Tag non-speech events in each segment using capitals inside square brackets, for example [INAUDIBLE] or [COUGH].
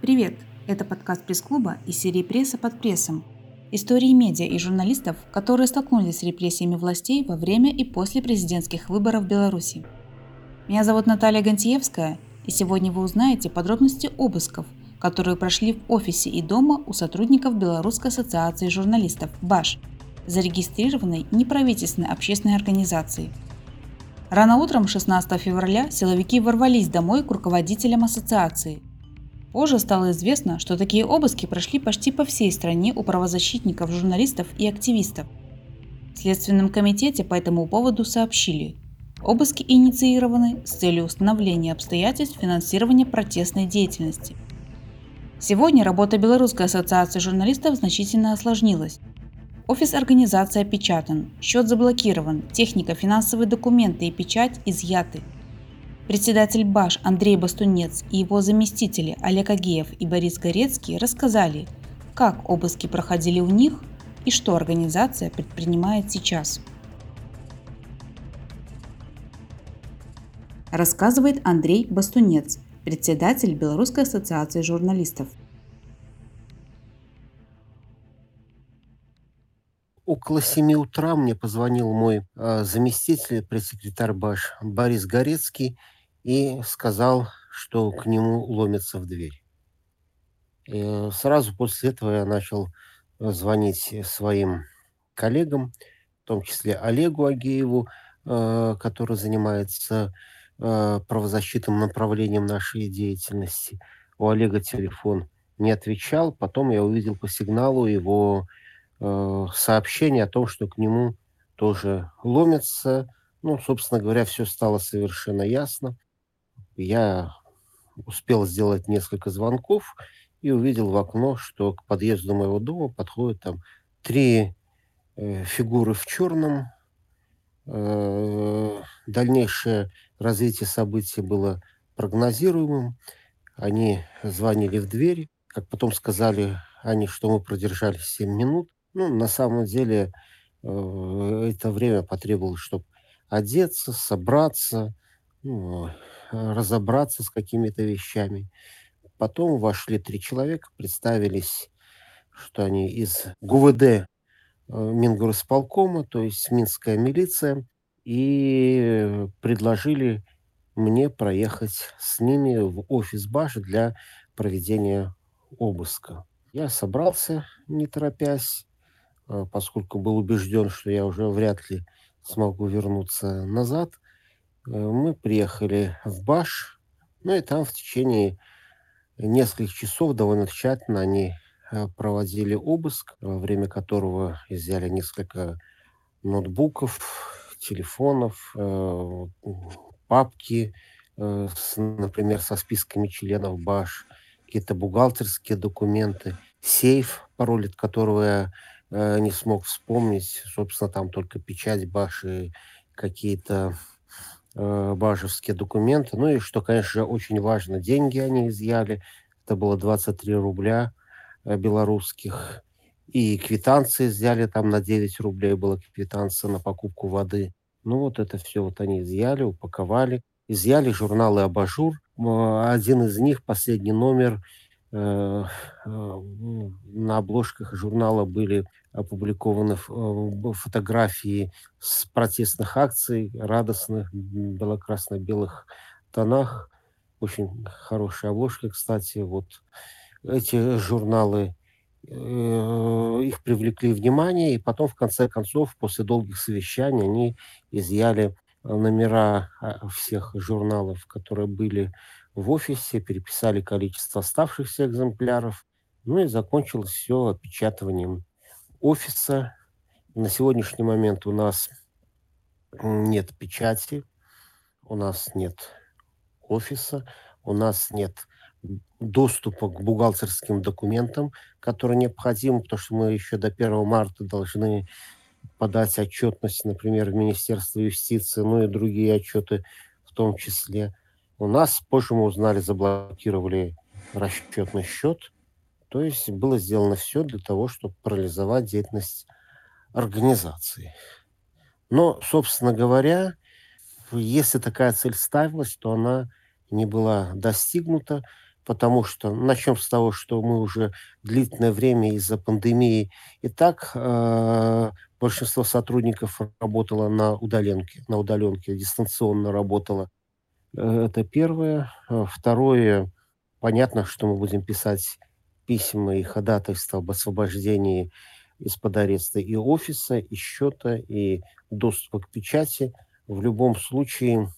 Привет! Это подкаст пресс-клуба из серии «Пресса под прессом». Истории медиа и журналистов, которые столкнулись с репрессиями властей во время и после президентских выборов в Беларуси. Меня зовут Наталья Гантиевская, и сегодня вы узнаете подробности обысков, которые прошли в офисе и дома у сотрудников Белорусской ассоциации журналистов «БАШ», зарегистрированной неправительственной общественной организации. Рано утром 16 февраля силовики ворвались домой к руководителям ассоциации. Позже стало известно, что такие обыски прошли почти по всей стране у правозащитников, журналистов и активистов. В Следственном комитете по этому поводу сообщили, обыски инициированы с целью установления обстоятельств финансирования протестной деятельности. Сегодня работа Белорусской ассоциации журналистов значительно осложнилась. Офис организации опечатан, счет заблокирован, техника, финансовые документы и печать изъяты. Председатель БАШ Андрей Бастунец и его заместители Олег Агеев и Борис Горецкий рассказали, как обыски проходили у них и что организация предпринимает сейчас. Рассказывает Андрей Бастунец, председатель Белорусской ассоциации журналистов. Около 7 утра мне позвонил мой э, заместитель, пресс-секретарь БАШ Борис Горецкий и сказал, что к нему ломятся в дверь. И сразу после этого я начал звонить своим коллегам, в том числе Олегу Агееву, э, который занимается э, правозащитным направлением нашей деятельности. У Олега телефон не отвечал, потом я увидел по сигналу его э, сообщение о том, что к нему тоже ломятся. Ну, собственно говоря, все стало совершенно ясно. Я успел сделать несколько звонков и увидел в окно, что к подъезду моего дома подходят там три э, фигуры в черном. Э, дальнейшее развитие событий было прогнозируемым. Они звонили в дверь. Как потом сказали они, что мы продержались 7 минут. Ну, на самом деле, э, это время потребовалось, чтобы одеться, собраться, ну, разобраться с какими-то вещами. Потом вошли три человека, представились, что они из ГУВД э, Мингорисполкома, то есть Минская милиция, и предложили мне проехать с ними в офис Баши для проведения обыска. Я собрался, не торопясь, э, поскольку был убежден, что я уже вряд ли смогу вернуться назад – Э, мы приехали в Баш, ну и там в течение нескольких часов довольно тщательно они э, проводили обыск, во время которого изъяли несколько ноутбуков, телефонов, э, папки, например, со списками членов БАШ, какие-то бухгалтерские документы, сейф, пароль от которого я не смог вспомнить. Собственно, там только печать БАШ и какие-то э, бажевские документы. Ну и что, конечно, очень важно, деньги они изъяли. Это было 23 рубля э, белорусских. И квитанции взяли там на 9 рублей была квитанция на покупку воды. Ну вот это все вот они изъяли, упаковали. Изъяли журналы «Абажур». Один из них, последний номер, Э, э, на обложках журнала были опубликованы э, фотографии с протестных акций, радостных, бело-красно-белых тонах. Очень хорошая обложка, кстати. Вот эти журналы, их привлекли внимание, и потом, в конце концов, после долгих совещаний, они изъяли номера а, всех журналов, которые были в офисе, переписали количество оставшихся экземпляров, ну и закончилось все опечатыванием офиса. На сегодняшний момент у нас нет печати, у нас нет офиса, у нас нет доступа к бухгалтерским документам, которые необходимы, потому что мы еще до 1 марта должны подать отчетность, например, в Министерство юстиции, ну и другие отчеты в том числе. У нас, позже мы узнали, заблокировали расчетный счет. То есть было сделано все для того, чтобы парализовать деятельность организации. Но, собственно говоря, если такая цель ставилась, то она не была достигнута, потому что начнем с того, что мы уже длительное время из-за пандемии и так э, большинство сотрудников работало на удаленке, на удаленке, дистанционно работало. Э, это первое. Э, второе, понятно, что мы будем писать письма и ходатайства об освобождении из-под ареста и офиса, и счета, и доступа к печати. В любом случае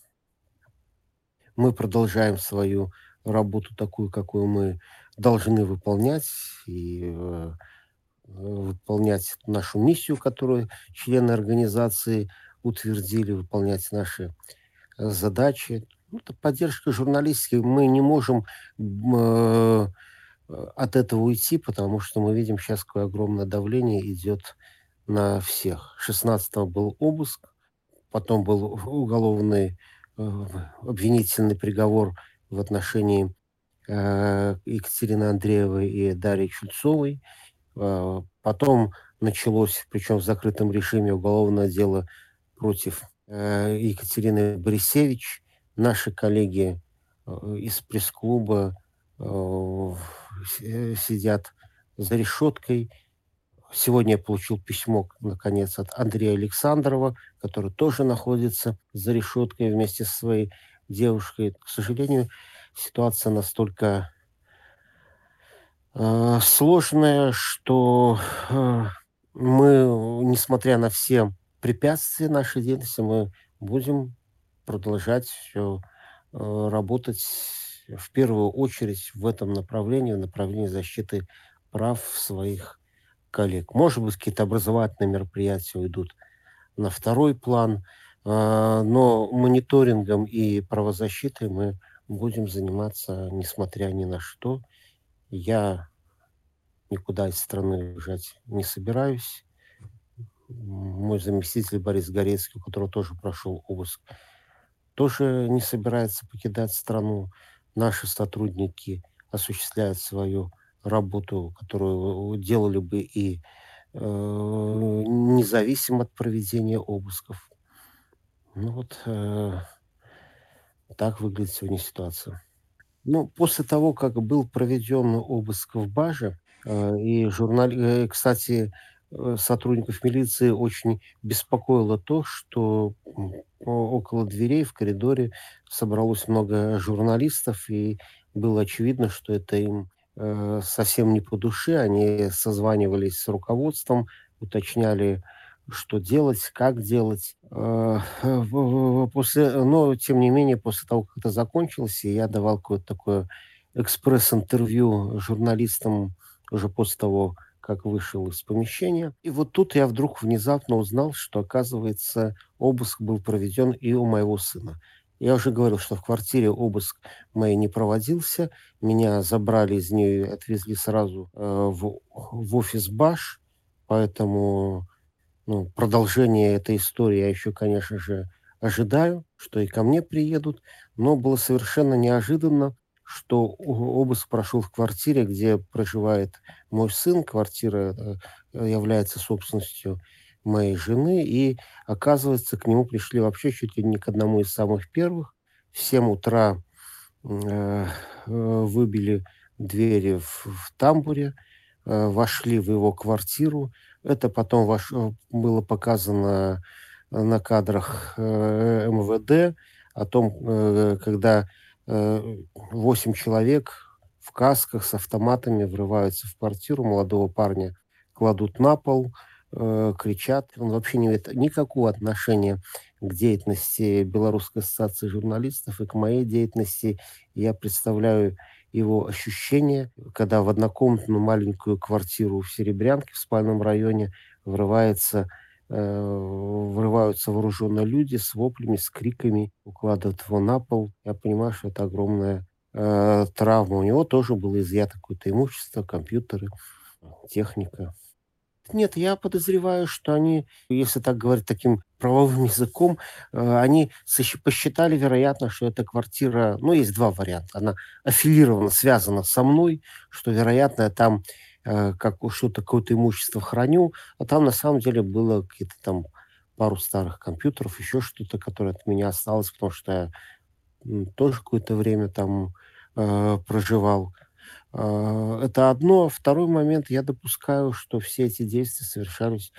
мы продолжаем свою работу такую, какую мы должны выполнять, и э, выполнять нашу миссию, которую члены организации утвердили, выполнять наши э, задачи. Ну, это поддержка журналистики. Мы не можем э, от этого уйти, потому что мы видим сейчас, какое огромное давление идет на всех. 16 был обыск, потом был уголовный э, обвинительный приговор в отношении э, Екатерины Андреевой и Дарьи Чульцовой. Э, потом началось, причем в закрытом режиме, уголовное дело против э, Екатерины Борисевич. Наши коллеги э, из пресс-клуба э, сидят за решеткой. Сегодня я получил письмо, наконец, от Андрея Александрова, который тоже находится за решеткой вместе со своей девушкой. К сожалению, ситуация настолько э, сложная, что э, мы, несмотря на все препятствия нашей деятельности, мы будем продолжать все э, работать в первую очередь в этом направлении, в направлении защиты прав своих коллег. Может быть, какие-то образовательные мероприятия уйдут на второй план, а, но мониторингом и правозащитой мы будем заниматься, несмотря ни на что. Я никуда из страны уезжать не собираюсь. Мой заместитель Борис Горецкий, у которого тоже прошел обыск, тоже не собирается покидать страну наши сотрудники осуществляют свою работу, которую делали бы и э, независимо от проведения обысков. Ну вот э, так выглядит сегодня ситуация. Ну, после того, как был проведен обыск в Баже, э, и журнал, э, кстати, сотрудников милиции очень беспокоило то, что около дверей в коридоре собралось много журналистов, и было очевидно, что это им э, совсем не по душе. Они созванивались с руководством, уточняли, что делать, как делать. Э, [LAUGHS] после, но, тем не менее, после того, как это закончилось, я давал какое-то такое экспресс-интервью журналистам уже после того, как вышел из помещения. И вот тут я вдруг внезапно узнал, что, оказывается, обыск был проведен и у моего сына. Я уже говорил, что в квартире обыск моей не проводился. Меня забрали из нее и отвезли сразу э, в, в офис Баш. Поэтому ну, продолжение этой истории я еще, конечно же, ожидаю, что и ко мне приедут. Но было совершенно неожиданно, что обыск прошел в квартире, где проживает мой сын. Квартира э, является собственностью моей жены, и, оказывается, к нему пришли вообще чуть ли не к одному из самых первых. В 7 утра э, выбили двери в, в тамбуре, э, вошли в его квартиру. Это потом ваш, было показано на кадрах э, МВД о том, э, когда Э, восемь человек в касках с автоматами врываются в квартиру молодого парня, кладут на пол, э, кричат. Он вообще не имеет никакого отношения к деятельности Белорусской ассоциации журналистов и к моей деятельности. Я представляю его ощущения, когда в однокомнатную маленькую квартиру в Серебрянке, в спальном районе, врывается врываются вооруженные люди с воплями, с криками, укладывают его на пол. Я понимаю, что это огромная э, травма. У него тоже было изъято какое-то имущество, компьютеры, техника. Нет, я подозреваю, что они, если так говорить таким правовым [LAUGHS] языком, э, они посчитали, вероятно, что эта квартира, ну, есть два варианта. Она аффилирована, связана со мной, что, вероятно, там Э, как что-то, какое-то имущество храню, а там на самом деле было какие-то там пару старых компьютеров, еще что-то, которое от меня осталось, потому что я тоже какое-то время там э, проживал. Э, это одно. Второй момент, я допускаю, что все эти действия совершались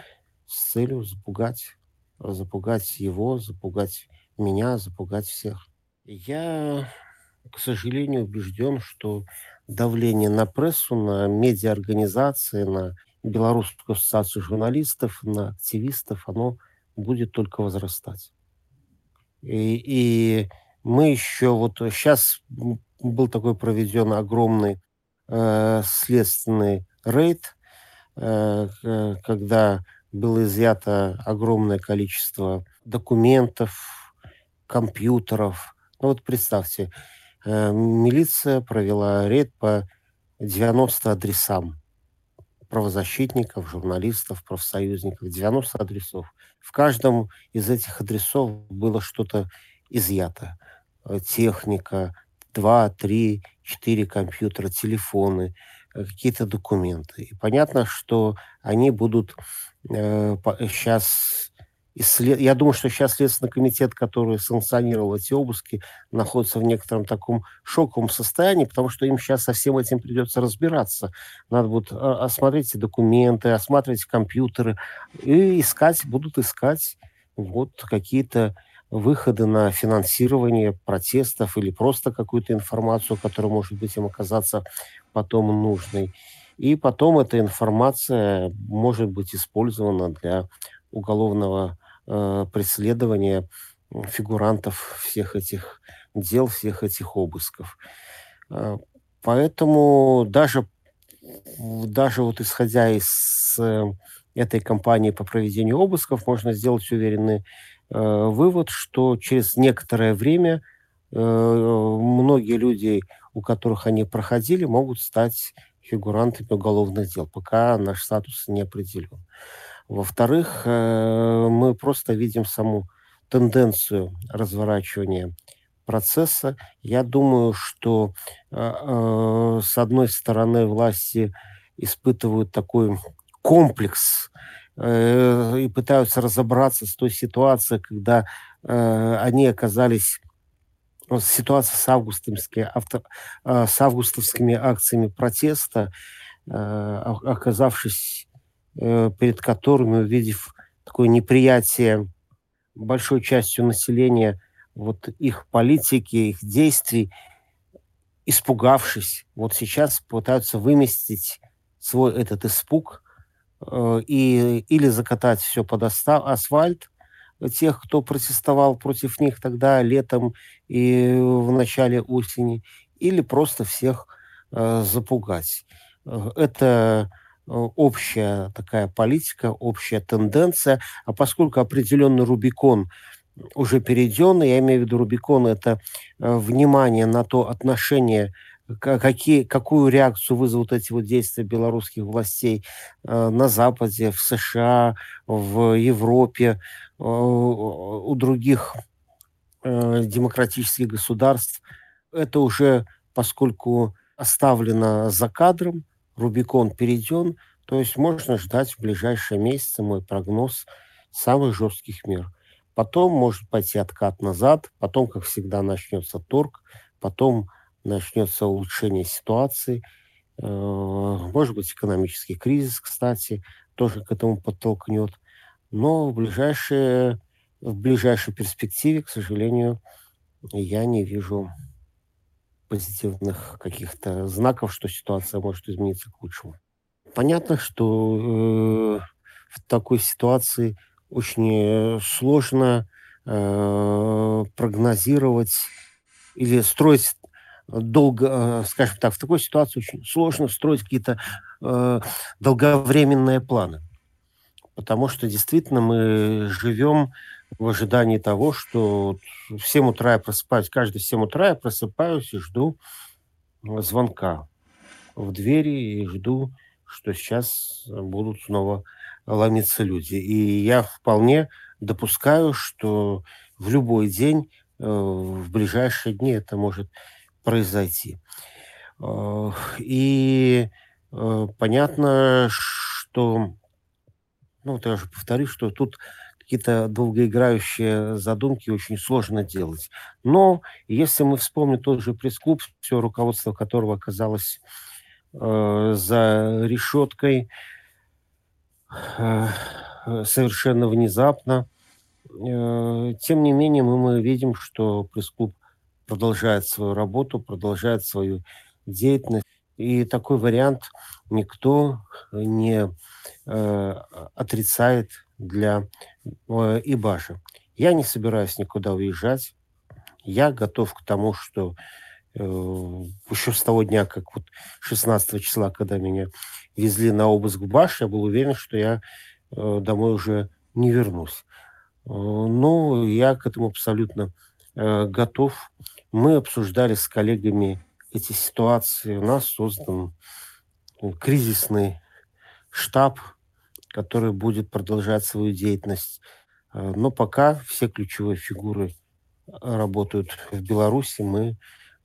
с целью запугать, запугать его, запугать меня, запугать всех. Я, к сожалению, убежден, что давление на прессу, на медиаорганизации, на Белорусскую ассоциацию журналистов, на активистов, оно будет только возрастать. И, и мы еще вот сейчас был такой проведен огромный э, следственный рейд, э, когда было изъято огромное количество документов, компьютеров. Ну вот представьте, милиция провела рейд по 90 адресам правозащитников, журналистов, профсоюзников, 90 адресов. В каждом из этих адресов было что-то изъято. Э, техника, два, три, четыре компьютера, телефоны, э, какие-то документы. И понятно, что они будут э, сейчас исслед... Я думаю, что сейчас Следственный комитет, который санкционировал эти обыски, находится в некотором таком шоковом состоянии, потому что им сейчас со всем этим придется разбираться. Надо будет а, осмотреть документы, осматривать компьютеры и искать, будут искать вот какие-то выходы на финансирование протестов или просто какую-то информацию, которая может быть им оказаться потом нужной. И потом эта информация может быть использована для уголовного э, преследования фигурантов всех этих дел, всех этих обысков. Э, поэтому даже, даже вот исходя из э, этой кампании по проведению обысков, можно сделать уверенный э, вывод, что через некоторое время э, многие люди, у которых они проходили, могут стать фигурантами уголовных дел, пока наш статус не определен. Во-вторых, э, мы просто видим саму тенденцию разворачивания процесса. Я думаю, что э, э, с одной стороны власти испытывают такой комплекс и пытаются разобраться с той ситуацией, когда они оказались ситуация с августовскими, авто, с августовскими акциями протеста, оказавшись перед которыми, увидев такое неприятие большой частью населения вот их политики, их действий, испугавшись, вот сейчас пытаются выместить свой этот испуг э, и или закатать все под асфальт тех, кто протестовал против них тогда летом и в начале осени, или просто всех э, запугать. Э, это Э, общая такая политика, общая тенденция, а поскольку определенный Рубикон уже перейден, я имею в виду Рубикон, это э, внимание на то отношение, какие, какую реакцию вызовут эти вот действия белорусских властей э, на Западе, в США, в Европе, у других демократических государств. Это уже, поскольку оставлено за кадром, Рубикон перейден, то есть можно ждать в ближайшие месяцы, мой прогноз, самых жестких мер. Потом может пойти откат назад, потом, как всегда, начнется торг, потом начнется улучшение ситуации, э, может быть, экономический кризис, кстати, тоже к этому подтолкнет. Но в, ближайшие, в ближайшей перспективе, к сожалению, я не вижу позитивных каких-то знаков, что ситуация может измениться к лучшему. Понятно, что э, в такой ситуации очень э, сложно э, прогнозировать или строить долго, э, скажем так, в такой ситуации очень сложно строить какие-то э, долговременные планы. Потому что действительно мы живем в ожидании того, что в 7 утра я просыпаюсь, каждый в 7 утра я просыпаюсь и жду э, звонка в двери и жду, что сейчас будут снова ломиться люди. И я вполне допускаю, что в любой день, э, в ближайшие дни это может произойти. Э, и понятно, что, ну, я уже повторю, что тут какие-то долгоиграющие задумки очень сложно делать. Но если мы вспомним тот же пресс-клуб, все руководство которого оказалось э, за решеткой э, совершенно внезапно, э, тем не менее мы, мы видим, что пресс-клуб продолжает свою работу, продолжает свою деятельность. И такой вариант никто не э, отрицает для э, Ибаша. Я не собираюсь никуда уезжать. Я готов к тому, что э, еще с того дня, как вот 16 числа, когда меня везли на обыск в Баш, я был уверен, что я э, домой уже не вернусь. Э, ну, я к этому абсолютно э, готов. Мы обсуждали с коллегами эти ситуации. У нас создан кризисный штаб, который будет продолжать свою деятельность. Э, но пока все ключевые фигуры работают в Беларуси, мы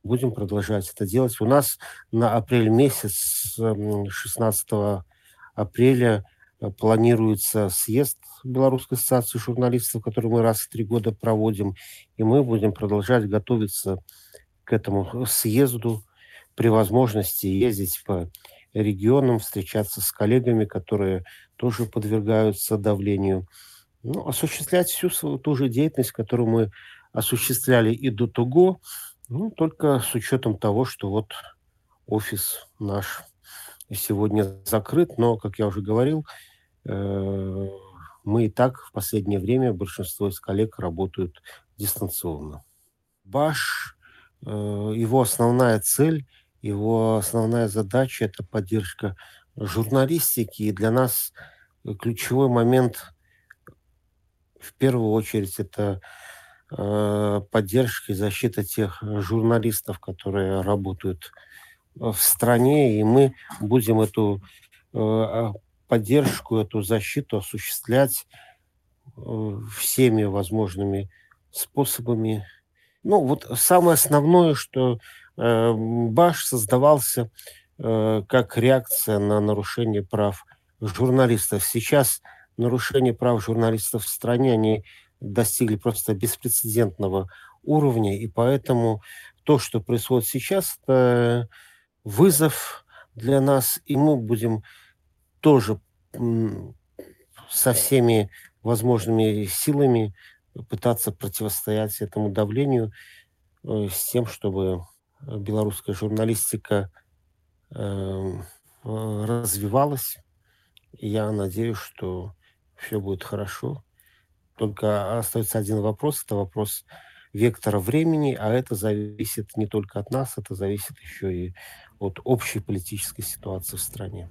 будем продолжать это делать. У нас на апрель месяц, 16 апреля, э, планируется съезд Белорусской ассоциации журналистов, который мы раз в три года проводим, и мы будем продолжать готовиться к этому съезду при возможности ездить по регионам, встречаться с коллегами, которые тоже подвергаются давлению. Ну, осуществлять всю свою ту же деятельность, которую мы осуществляли и до того, ну, только с учетом того, что вот офис наш сегодня закрыт, но, как я уже говорил, э, мы и так в последнее время, большинство из коллег работают дистанционно. Баш, э, его основная цель – его основная задача – это поддержка журналистики. И для нас ключевой момент в первую очередь это э, поддержка и защита тех журналистов, которые работают в стране, и мы будем эту э, а, поддержку, эту защиту осуществлять э, всеми возможными способами. Ну, вот самое основное, что Э, Баш создавался э, как реакция на нарушение прав журналистов. Сейчас нарушение прав журналистов в стране, они достигли просто беспрецедентного уровня, и поэтому то, что происходит сейчас, это вызов для нас, и мы будем тоже со всеми возможными силами пытаться противостоять этому давлению э, с тем, чтобы белорусская журналистика э, развивалась. И я надеюсь, что все будет хорошо. Только остается один вопрос. Это вопрос вектора времени, а это зависит не только от нас, это зависит еще и от общей политической ситуации в стране.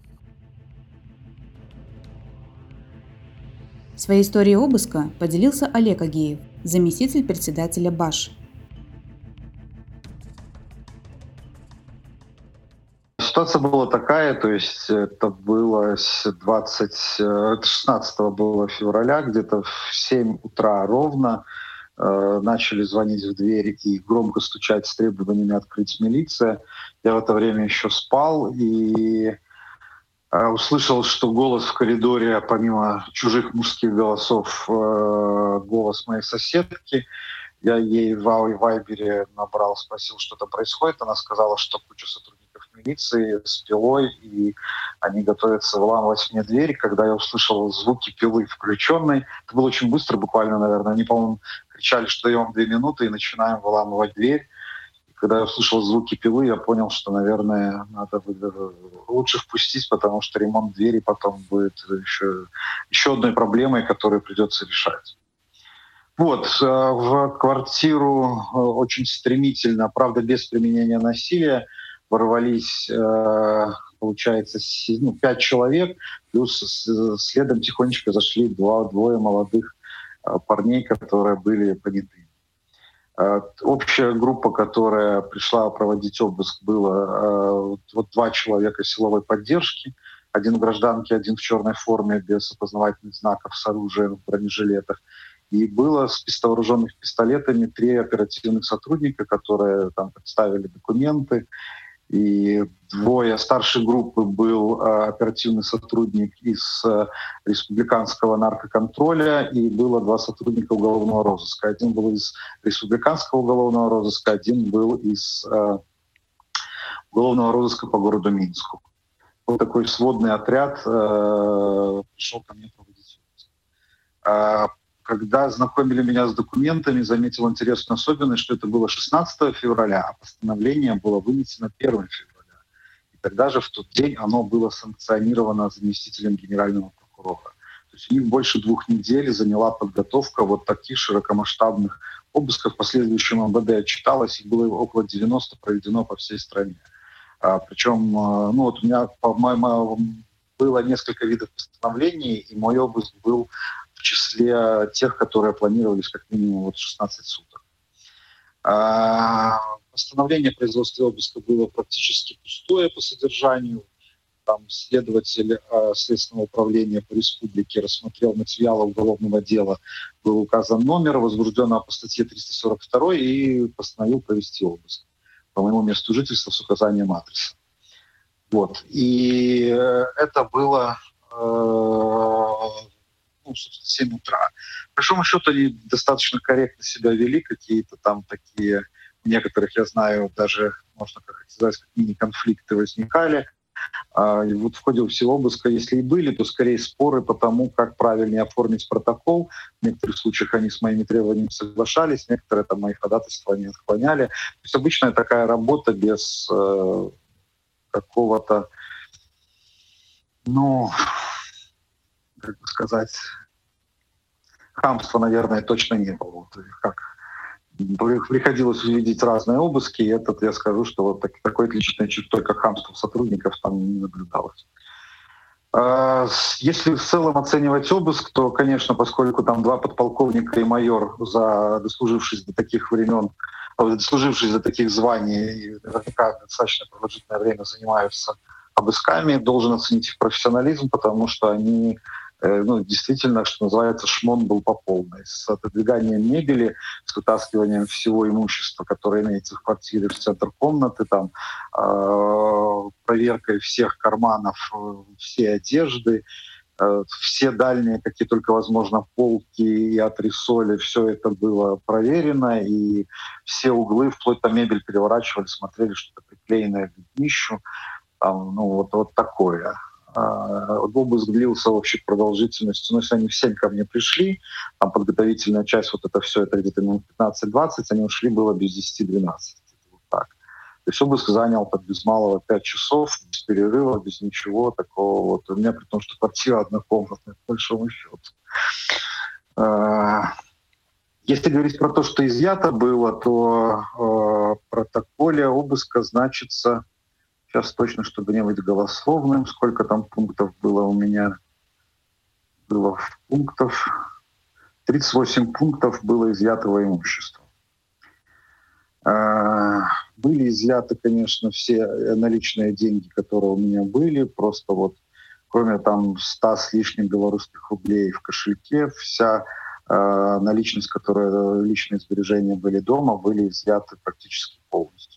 Своей историей обыска поделился Олег Агеев, заместитель председателя БАШ – Ситуация была такая, то есть это было 20, 16 было февраля, где-то в 7 утра ровно э, начали звонить в дверь и громко стучать с требованиями открыть милиция. Я в это время еще спал и э, услышал, что голос в коридоре, помимо чужих мужских голосов, э, голос моей соседки. Я ей в Вайбере набрал, спросил, что там происходит. Она сказала, что куча сотрудников милиции с пилой, и они готовятся выламывать мне дверь. Когда я услышал звуки пилы включенной, это было очень быстро, буквально, наверное. Они, по-моему, кричали, что даем две минуты и начинаем выламывать дверь. И когда я услышал звуки пилы, я понял, что, наверное, надо лучше впустить, потому что ремонт двери потом будет еще, еще одной проблемой, которую придется решать. Вот, э, в квартиру э, очень стремительно, правда, без применения насилия, ворвались, э, получается, ну, пять человек, плюс следом тихонечко зашли два, двое молодых э, парней, которые были поняты. Э, общая группа, которая пришла проводить обыск, было вот два человека силовой поддержки, один в гражданке, один в черной форме, без опознавательных знаков, с оружием в бронежилетах. И было с вооруженных пистолетами три оперативных сотрудника, которые там представили документы и двое старшей группы был э, оперативный сотрудник из э, республиканского наркоконтроля, и было два сотрудника уголовного розыска. Один был из республиканского уголовного розыска, один был из э, уголовного розыска по городу Минску. Вот такой сводный отряд пришел ко мне проводить. Когда знакомили меня с документами, заметил интересную особенность, что это было 16 февраля, а постановление было вынесено 1 февраля. И тогда же в тот день оно было санкционировано заместителем генерального прокурора. То есть у них больше двух недель заняла подготовка вот таких широкомасштабных обысков. По следующему МВД отчиталось, их было около 90 проведено по всей стране. А, причем, а, ну вот у меня, по-моему, было несколько видов постановлений, и мой обыск был числе тех, которые планировались как минимум вот 16 суток. А, постановление о производстве обыска было практически пустое по содержанию. Там следователь а, Следственного управления по республике рассмотрел материалы уголовного дела, был указан номер возбужденного по статье 342 и постановил провести обыск по моему месту жительства с указанием адреса. Вот. И э, это было э, ну, собственно, 7 утра. По большому счету они достаточно корректно себя вели, какие-то там такие, у некоторых, я знаю, даже, можно сказать, как мини-конфликты возникали. А, и вот в ходе всего обыска, если и были, то скорее споры по тому, как правильнее оформить протокол. В некоторых случаях они с моими требованиями соглашались, некоторые там мои ходатайства они отклоняли. То есть обычная такая работа без э, какого-то, ну, как бы сказать, хамства, наверное, точно не было. Вот как приходилось увидеть разные обыски, и этот я скажу, что вот так, такой отличительной чертой, как хамство сотрудников, там не наблюдалось. А, если в целом оценивать обыск, то, конечно, поскольку там два подполковника и майор, за дослужившись до таких времен, дослужившись до таких званий, наверняка достаточно продолжительное время занимаются обысками, должен оценить их профессионализм, потому что они ну, действительно, что называется, шмон был по полной. С отодвиганием мебели, с вытаскиванием всего имущества, которое имеется в квартире, в центр комнаты, там, э, проверкой всех карманов, э, всей одежды, э, все дальние, какие только возможно, полки и отрисоли, все это было проверено, и все углы, вплоть до мебель переворачивали, смотрели, что-то приклеенное к днищу. Там, ну, вот, вот такое. Обыск длился вообще продолжительностью, ну, если они в 7 ко мне пришли, там подготовительная часть, вот это все, это где-то минут 15-20, они ушли было без 10-12. Вот так. То есть обыск занял так без малого 5 часов, без перерыва, без ничего такого. Вот. У меня при том, что квартира однокомнатная, по большому счету. А, если говорить про то, что изъято было, то э, в протоколе обыска значится Сейчас точно, чтобы не быть голословным, сколько там пунктов было у меня. Было пунктов. 38 пунктов было изъятого имущества. А, были изъяты, конечно, все наличные деньги, которые у меня были, просто вот кроме там 100 с лишним белорусских рублей в кошельке, вся э, наличность, которая личные сбережения были дома, были изъяты практически полностью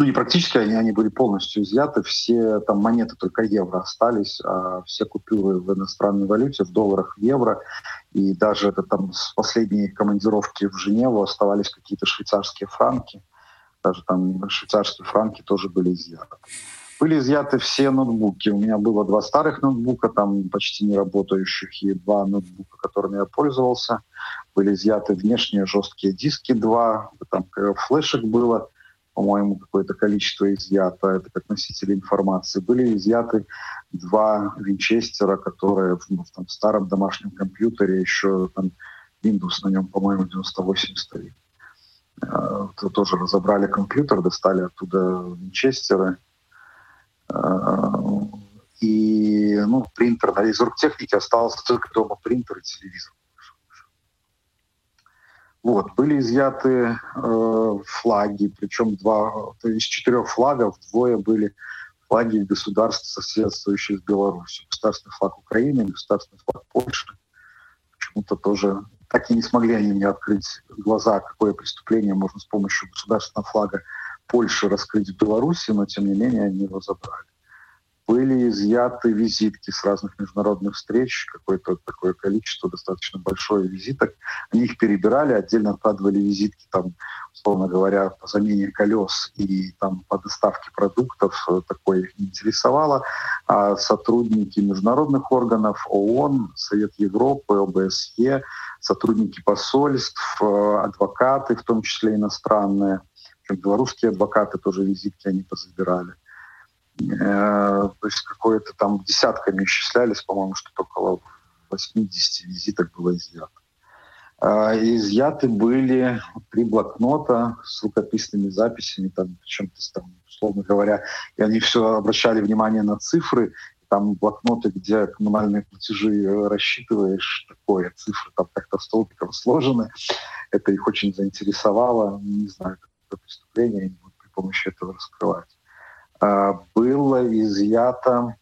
ну не практически, они, они были полностью изъяты, все там монеты только евро остались, а все купюры в иностранной валюте, в долларах, в евро, и даже там с последней командировки в Женеву оставались какие-то швейцарские франки, даже там швейцарские франки тоже были изъяты. Были изъяты все ноутбуки. У меня было два старых ноутбука, там почти не работающих, и два ноутбука, которыми я пользовался. Были изъяты внешние жесткие диски два, там флешек было — по-моему, какое-то количество изъято, это как носители информации. Были изъяты два винчестера, которые в, в там, старом домашнем компьютере, еще там Windows на нем, по-моему, 98 стоит. Э, то тоже разобрали компьютер, достали оттуда винчестеры. Э, и ну, принтер, из оргтехники остался только дома принтер и телевизор. Вот. Были изъяты э, флаги, причем два, из четырех флагов двое были флаги государств, соседствующих с Беларусью. Государственный флаг Украины, государственный флаг Польши. Почему-то тоже так и не смогли они мне открыть глаза, какое преступление можно с помощью государственного флага больше раскрыть в Беларуси, но тем не менее они его забрали были изъяты визитки с разных международных встреч, какое-то такое количество, достаточно большое визиток. Они их перебирали, отдельно откладывали визитки, там, условно говоря, по замене колес и там, по доставке продуктов. Такое их не интересовало. А сотрудники международных органов, ООН, Совет Европы, ОБСЕ, сотрудники посольств, адвокаты, в том числе иностранные, белорусские адвокаты тоже визитки они позабирали. Э, то есть какое-то там десятками исчислялись, по-моему, что около 80 визиток было изъято. А, изъяты были три блокнота с рукописными записями, там, причем там, условно говоря, и они все обращали внимание на цифры, там блокноты, где коммунальные платежи рассчитываешь, такое, цифры там как-то столбиком сложены. Это их очень заинтересовало. Не знаю, какое преступление они будут при помощи этого раскрывать. А, было изъято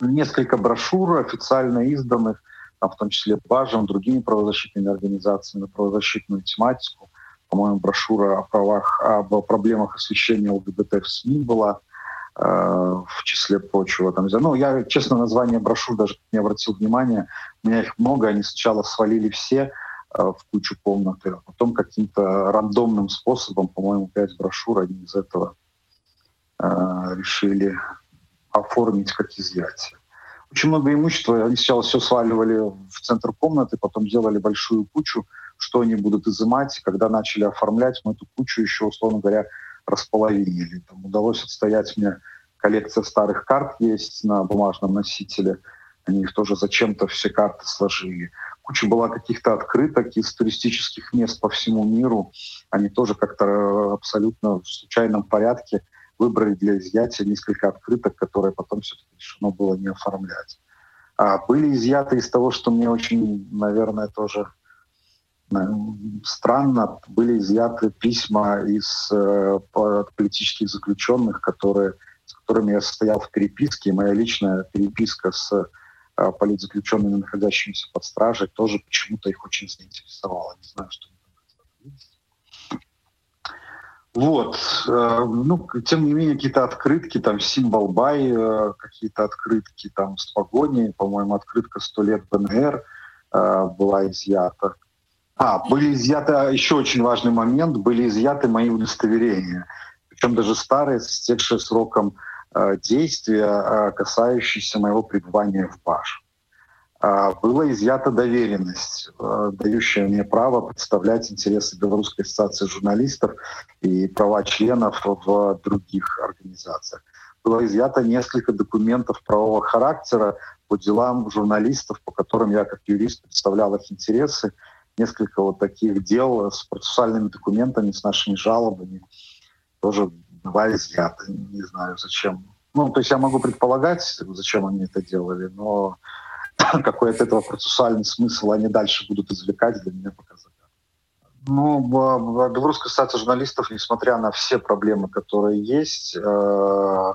несколько брошюр официально изданных, в том числе Бажем, другими правозащитными организациями правозащитную тематику. По-моему, брошюра о правах, об проблемах освещения ЛГБТ в СМИ была э, в числе прочего. Там, ну, я, честно, название брошюр даже не обратил внимания. У меня их много, они сначала свалили все э, в кучу комнаты, а потом каким-то рандомным способом, по-моему, пять брошюр, они из этого решили оформить как изъятие. Очень много имущества. Они сначала все сваливали в центр комнаты, потом делали большую кучу, что они будут изымать. Когда начали оформлять, мы эту кучу еще, условно говоря, располовинили. Там удалось отстоять мне коллекция старых карт есть на бумажном носителе. Они их тоже зачем-то все карты сложили. Куча была каких-то открыток из туристических мест по всему миру. Они тоже как-то абсолютно в случайном порядке выбрали для изъятия несколько открыток, которые потом все-таки решено было не оформлять. А были изъяты из того, что мне очень, наверное, тоже э, странно, были изъяты письма из э, политических заключенных, которые, с которыми я состоял в переписке. моя личная переписка с э, политзаключенными, находящимися под стражей, тоже почему-то их очень заинтересовала. Не знаю, что вот. Э, ну, тем не менее, какие-то открытки, там, символ Бай, э, какие-то открытки там с погоней, по-моему, открытка «100 лет БНР» э, была изъята. А, были изъяты, а, еще очень важный момент, были изъяты мои удостоверения. Причем даже старые, с истекшие сроком действия, касающиеся моего пребывания в БАШ. А, была изъята доверенность, а, дающая мне право представлять интересы Белорусской ассоциации журналистов и права членов в других организациях. Было изъято несколько документов правового характера по делам журналистов, по которым я как юрист представлял их интересы. Несколько вот таких дел с процессуальными документами, с нашими жалобами тоже была изъята. Не знаю, зачем. Ну, то есть я могу предполагать, зачем они это делали, но [COUGHS] какой от этого процессуальный смысл они дальше будут извлекать, для меня пока. Ну, Белорусская ассоциация журналистов, несмотря на все проблемы, которые есть, э,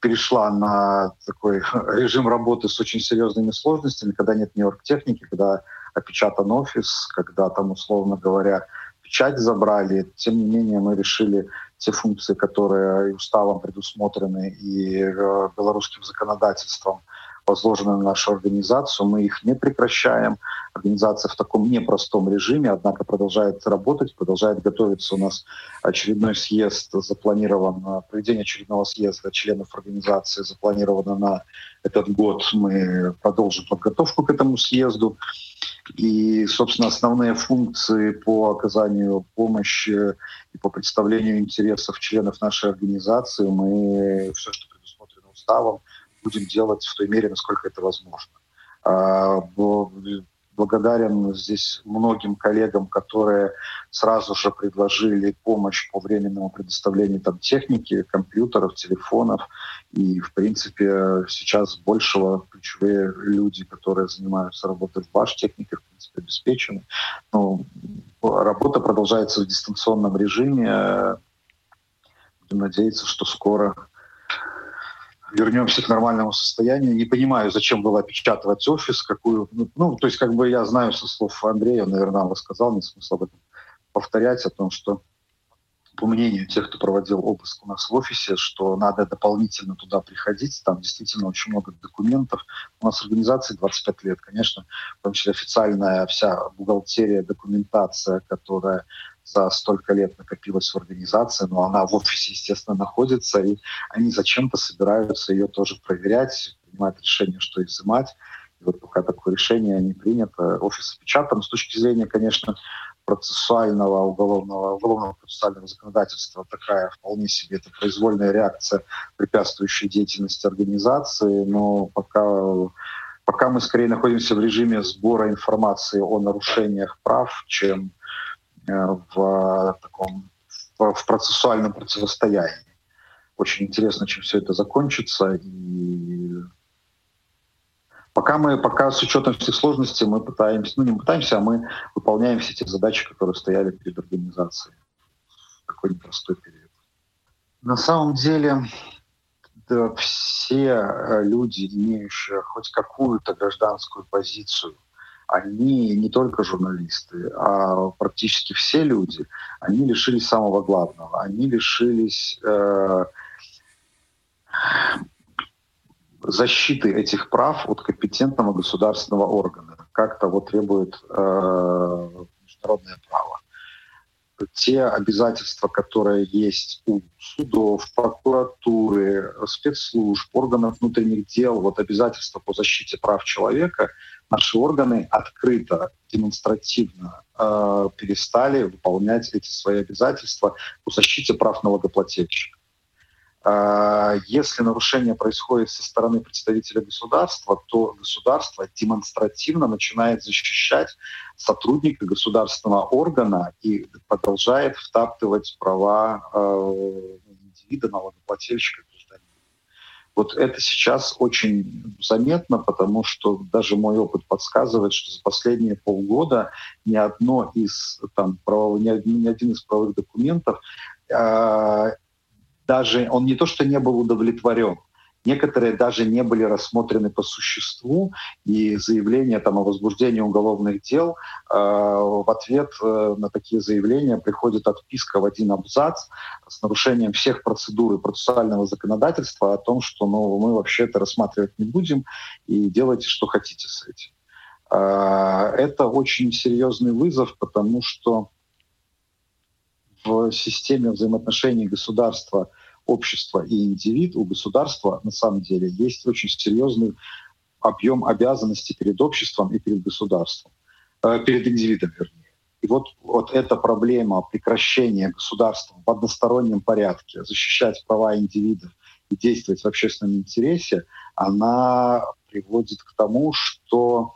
перешла на такой [LAUGHS] режим работы с очень серьезными сложностями, когда нет нью-йорк-техники, когда опечатан офис, когда там, условно говоря, печать забрали. Тем не менее, мы решили те функции, которые уставом предусмотрены, и э, белорусским законодательством, возложены на нашу организацию. Мы их не прекращаем. Организация в таком непростом режиме, однако продолжает работать, продолжает готовиться. У нас очередной съезд запланирован, проведение очередного съезда членов организации запланировано на этот год. Мы продолжим подготовку к этому съезду. И, собственно, основные функции по оказанию помощи и по представлению интересов членов нашей организации мы все, что предусмотрено уставом, будем делать в той мере, насколько это возможно. А, благодарен здесь многим коллегам, которые сразу же предложили помощь по временному предоставлению там, техники, компьютеров, телефонов. И, в принципе, сейчас большего ключевые люди, которые занимаются работой в баш технике, в принципе, обеспечены. Но работа продолжается в дистанционном режиме. Будем надеяться, что скоро вернемся к нормальному состоянию. Не понимаю, зачем было опечатывать офис, какую... Ну, ну, то есть как бы я знаю со слов Андрея, наверное, он рассказал, не смысл об этом повторять, о том, что по мнению тех, кто проводил обыск у нас в офисе, что надо дополнительно туда приходить. Там действительно очень много документов. У нас организации 25 лет, конечно, в том числе официальная вся бухгалтерия, документация, которая за столько лет накопилась в организации, но она в офисе, естественно, находится, и они зачем-то собираются ее тоже проверять, принимают решение, что изымать. И вот пока такое решение не принято, офис опечатан. С точки зрения, конечно, процессуального уголовного, уголовного процессуального законодательства такая вполне себе это произвольная реакция, препятствующая деятельности организации, но пока, пока мы скорее находимся в режиме сбора информации о нарушениях прав, чем в таком в процессуальном противостоянии. Очень интересно, чем все это закончится, и Пока мы, пока с учетом всех сложностей мы пытаемся, ну не пытаемся, а мы выполняем все те задачи, которые стояли перед организацией в такой непростой период. На самом деле все э, люди, имеющие хоть какую-то гражданскую позицию, они не только журналисты, а практически все люди, они лишились самого главного. Они лишились э, защиты этих прав от компетентного государственного органа, как того требует э, международное право. Те обязательства, которые есть у судов, прокуратуры, спецслужб, органов внутренних дел, вот обязательства по защите прав человека, наши органы открыто, демонстративно э, перестали выполнять эти свои обязательства по защите прав налогоплательщика. А, если нарушение происходит со стороны представителя государства, то государство демонстративно начинает защищать сотрудника государственного органа и продолжает втаптывать права э, индивида, налогоплательщика. Вот это сейчас очень заметно, потому что даже мой опыт подсказывает, что за последние полгода ни одно из там, прав... ни, один из правовых документов э, даже он не то, что не был удовлетворен, некоторые даже не были рассмотрены по существу, и заявления там, о возбуждении уголовных дел, э, в ответ э, на такие заявления приходит отписка в один абзац с нарушением всех процедур и процессуального законодательства о том, что ну, мы вообще это рассматривать не будем, и делайте, что хотите с этим. Э, это очень серьезный вызов, потому что в системе взаимоотношений государства общества и индивид, у государства на самом деле есть очень серьезный объем обязанностей перед обществом и перед государством, э, перед индивидом, вернее. И вот, вот эта проблема прекращения государства в одностороннем порядке защищать права индивидов и действовать в общественном интересе, она приводит к тому, что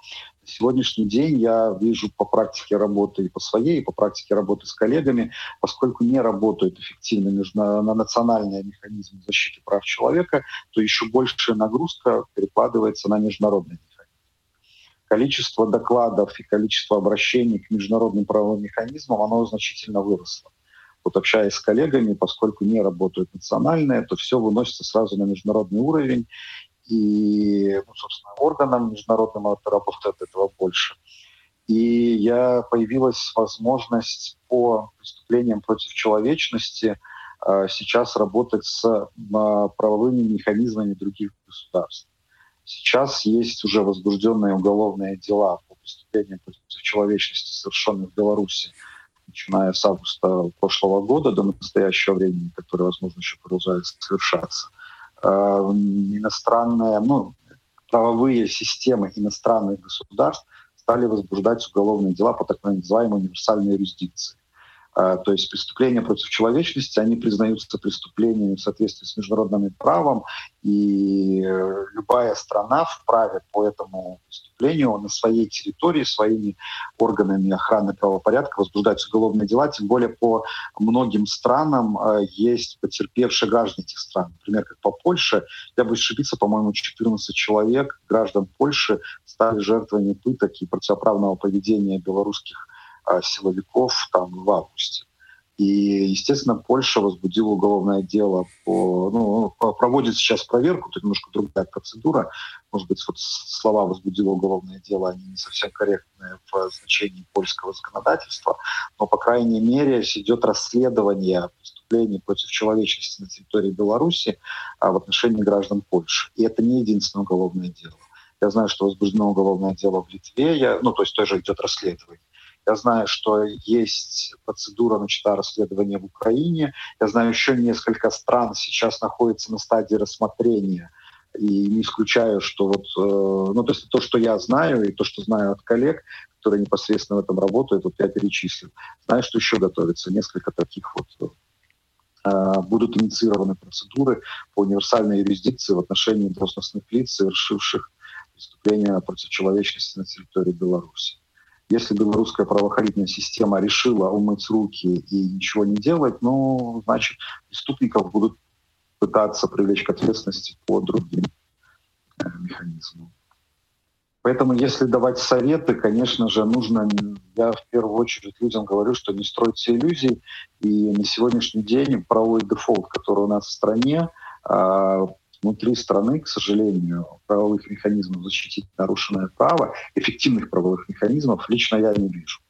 сегодняшний день я вижу по практике работы и по своей, и по практике работы с коллегами, поскольку не работают эффективно между, на национальные механизмы защиты прав человека, то еще большая нагрузка перекладывается на международные механизмы. Количество докладов и количество обращений к международным правовым механизмам, оно значительно выросло вот общаясь с коллегами, поскольку не работают национальные, то все выносится сразу на международный уровень, и, ну, собственно, органам международным это работает этого больше. И я появилась возможность по преступлениям против человечности э, сейчас работать с э, правовыми механизмами других государств. Сейчас есть уже возбужденные уголовные дела по преступлениям против человечности, совершенных в Беларуси, начиная с августа прошлого года до настоящего времени, которые, возможно, еще продолжают совершаться. Э, иностранные, ну, правовые системы иностранных государств стали возбуждать уголовные дела по так называемой универсальной юрисдикции. А, то есть преступления против человечности, они признаются преступлениями в соответствии с международным правом, и э, любая страна вправе по этому преступлению на своей территории своими органами охраны правопорядка возбуждать уголовные дела, тем более по многим странам э, есть потерпевшие граждане этих стран. Например, как по Польше, я бы ошибиться, по-моему, 14 человек, граждан Польши, стали жертвами пыток и противоправного поведения белорусских силовиков там в августе. И, естественно, Польша возбудила уголовное дело по... Ну, проводит сейчас проверку, тут немножко другая процедура. Может быть, вот слова «возбудила уголовное дело», они не совсем корректные в значении польского законодательства, но, по крайней мере, идет расследование преступлений против человечности на территории Беларуси а в отношении граждан Польши. И это не единственное уголовное дело. Я знаю, что возбуждено уголовное дело в Литве, я, ну, то есть тоже идет расследование. Я знаю, что есть процедура начата расследования в Украине. Я знаю, еще несколько стран сейчас находятся на стадии рассмотрения. И не исключаю, что вот, э, ну, то есть то, что я знаю, и то, что знаю от коллег, которые непосредственно в этом работают, вот я перечислил. Знаю, что еще готовится несколько таких вот э, будут инициированы процедуры по универсальной юрисдикции в отношении должностных лиц, совершивших преступления против человечности на территории Беларуси. Если белорусская правоохранительная система решила умыть руки и ничего не делать, ну, значит, преступников будут пытаться привлечь к ответственности по другим э, механизмам. Поэтому, если давать советы, конечно же, нужно, я в первую очередь людям говорю, что не стройте иллюзий. И на сегодняшний день правовой дефолт, который у нас в стране, а, внутри страны, к сожалению, правовых механизмов защитить нарушенное право, эффективных правовых механизмов лично я не вижу.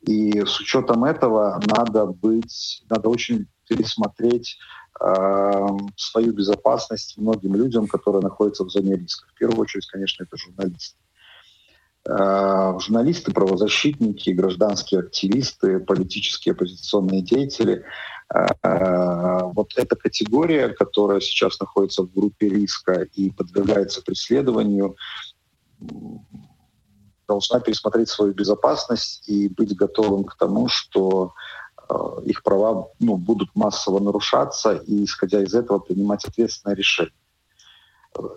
И с учетом этого надо быть, надо очень пересмотреть э, свою безопасность многим людям, которые находятся в зоне риска. В первую очередь, конечно, это журналисты. Э, журналисты, правозащитники, гражданские активисты, политические оппозиционные деятели вот эта категория, которая сейчас находится в группе риска и подвергается преследованию, должна пересмотреть свою безопасность и быть готовым к тому, что э, их права ну, будут массово нарушаться, и исходя из этого принимать ответственное решение